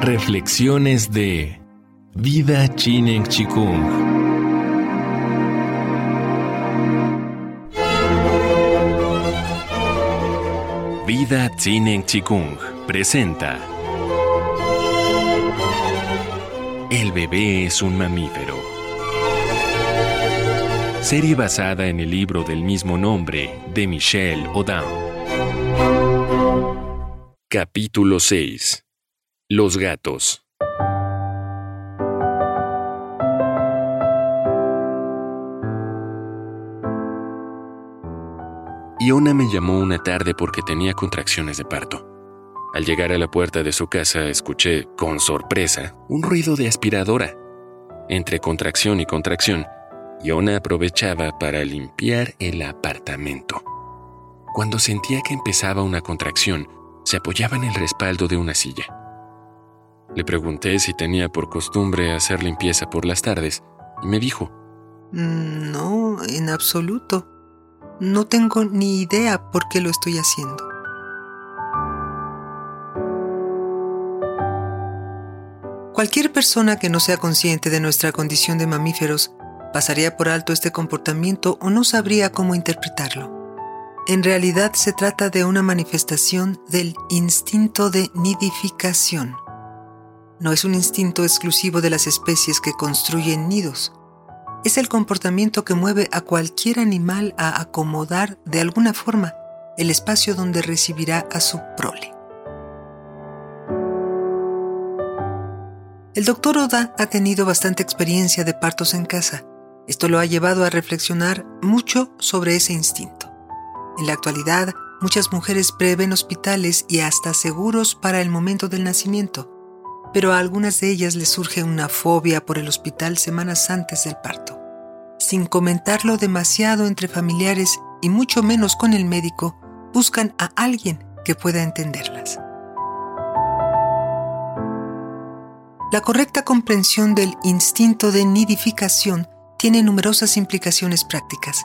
Reflexiones de Vida Chinen Chikung. Vida Chinen Chikung presenta El bebé es un mamífero. Serie basada en el libro del mismo nombre de Michel Audin. Capítulo 6 los gatos. Iona me llamó una tarde porque tenía contracciones de parto. Al llegar a la puerta de su casa escuché, con sorpresa, un ruido de aspiradora. Entre contracción y contracción, Iona aprovechaba para limpiar el apartamento. Cuando sentía que empezaba una contracción, se apoyaba en el respaldo de una silla. Le pregunté si tenía por costumbre hacer limpieza por las tardes y me dijo, mm, No, en absoluto. No tengo ni idea por qué lo estoy haciendo. Cualquier persona que no sea consciente de nuestra condición de mamíferos pasaría por alto este comportamiento o no sabría cómo interpretarlo. En realidad se trata de una manifestación del instinto de nidificación no es un instinto exclusivo de las especies que construyen nidos. Es el comportamiento que mueve a cualquier animal a acomodar de alguna forma el espacio donde recibirá a su prole. El doctor Oda ha tenido bastante experiencia de partos en casa. Esto lo ha llevado a reflexionar mucho sobre ese instinto. En la actualidad, muchas mujeres prevén hospitales y hasta seguros para el momento del nacimiento pero a algunas de ellas les surge una fobia por el hospital semanas antes del parto. Sin comentarlo demasiado entre familiares y mucho menos con el médico, buscan a alguien que pueda entenderlas. La correcta comprensión del instinto de nidificación tiene numerosas implicaciones prácticas.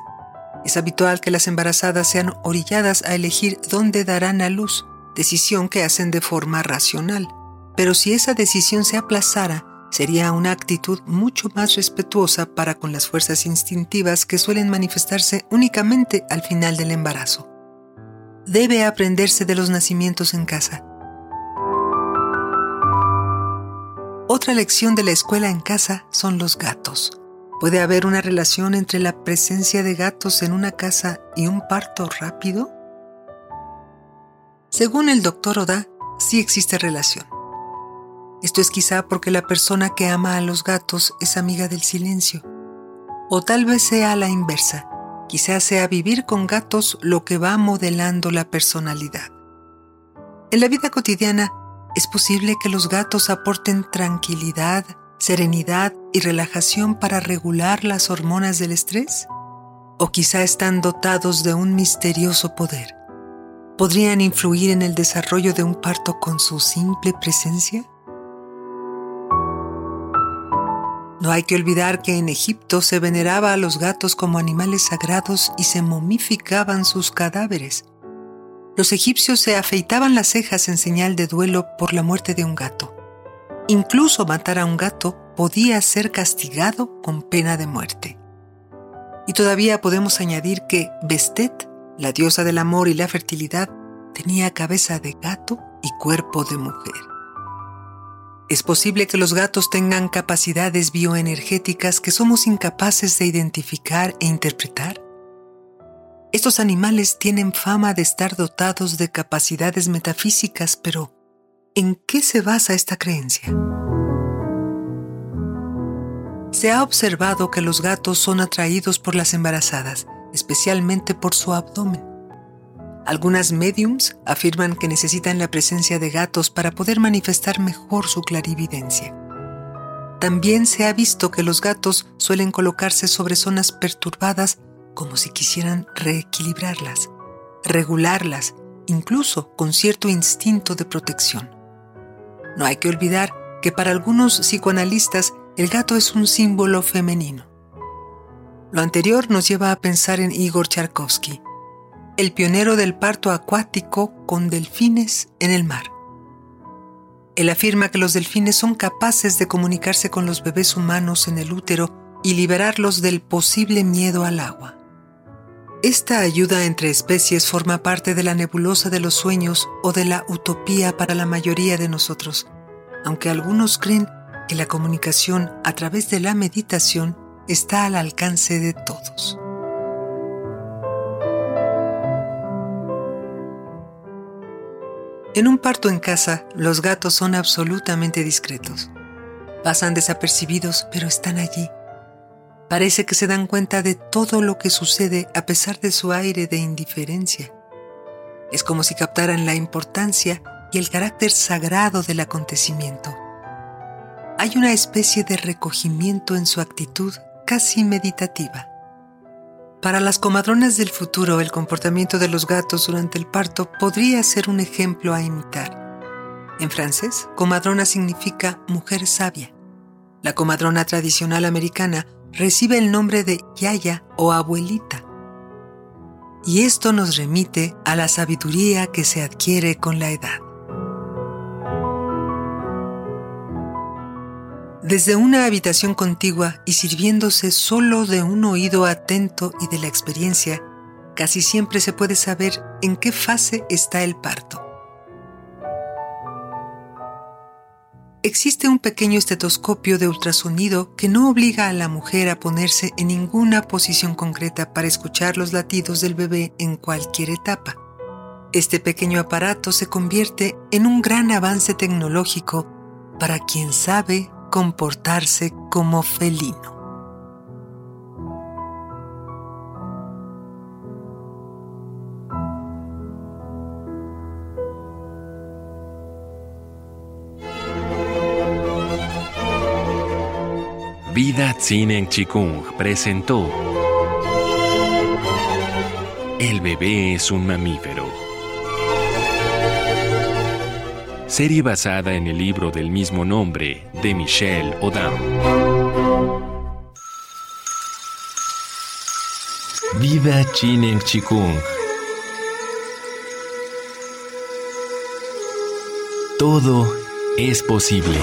Es habitual que las embarazadas sean orilladas a elegir dónde darán a luz, decisión que hacen de forma racional pero si esa decisión se aplazara, sería una actitud mucho más respetuosa para con las fuerzas instintivas que suelen manifestarse únicamente al final del embarazo. Debe aprenderse de los nacimientos en casa. Otra lección de la escuela en casa son los gatos. ¿Puede haber una relación entre la presencia de gatos en una casa y un parto rápido? Según el doctor Oda, sí existe relación. Esto es quizá porque la persona que ama a los gatos es amiga del silencio. O tal vez sea la inversa. Quizá sea vivir con gatos lo que va modelando la personalidad. En la vida cotidiana, ¿es posible que los gatos aporten tranquilidad, serenidad y relajación para regular las hormonas del estrés? ¿O quizá están dotados de un misterioso poder? ¿Podrían influir en el desarrollo de un parto con su simple presencia? No hay que olvidar que en Egipto se veneraba a los gatos como animales sagrados y se momificaban sus cadáveres. Los egipcios se afeitaban las cejas en señal de duelo por la muerte de un gato. Incluso matar a un gato podía ser castigado con pena de muerte. Y todavía podemos añadir que Bestet, la diosa del amor y la fertilidad, tenía cabeza de gato y cuerpo de mujer. Es posible que los gatos tengan capacidades bioenergéticas que somos incapaces de identificar e interpretar. Estos animales tienen fama de estar dotados de capacidades metafísicas, pero ¿en qué se basa esta creencia? Se ha observado que los gatos son atraídos por las embarazadas, especialmente por su abdomen. Algunas mediums afirman que necesitan la presencia de gatos para poder manifestar mejor su clarividencia. También se ha visto que los gatos suelen colocarse sobre zonas perturbadas como si quisieran reequilibrarlas, regularlas, incluso con cierto instinto de protección. No hay que olvidar que para algunos psicoanalistas el gato es un símbolo femenino. Lo anterior nos lleva a pensar en Igor Tcharkovsky, el pionero del parto acuático con delfines en el mar. Él afirma que los delfines son capaces de comunicarse con los bebés humanos en el útero y liberarlos del posible miedo al agua. Esta ayuda entre especies forma parte de la nebulosa de los sueños o de la utopía para la mayoría de nosotros, aunque algunos creen que la comunicación a través de la meditación está al alcance de todos. En un parto en casa, los gatos son absolutamente discretos. Pasan desapercibidos, pero están allí. Parece que se dan cuenta de todo lo que sucede a pesar de su aire de indiferencia. Es como si captaran la importancia y el carácter sagrado del acontecimiento. Hay una especie de recogimiento en su actitud casi meditativa. Para las comadronas del futuro, el comportamiento de los gatos durante el parto podría ser un ejemplo a imitar. En francés, comadrona significa mujer sabia. La comadrona tradicional americana recibe el nombre de yaya o abuelita. Y esto nos remite a la sabiduría que se adquiere con la edad. Desde una habitación contigua y sirviéndose solo de un oído atento y de la experiencia, casi siempre se puede saber en qué fase está el parto. Existe un pequeño estetoscopio de ultrasonido que no obliga a la mujer a ponerse en ninguna posición concreta para escuchar los latidos del bebé en cualquier etapa. Este pequeño aparato se convierte en un gran avance tecnológico para quien sabe comportarse como felino. Vida en Chikung presentó El bebé es un mamífero serie basada en el libro del mismo nombre de Michel Odam. Vida Chinen Chikung. Todo es posible.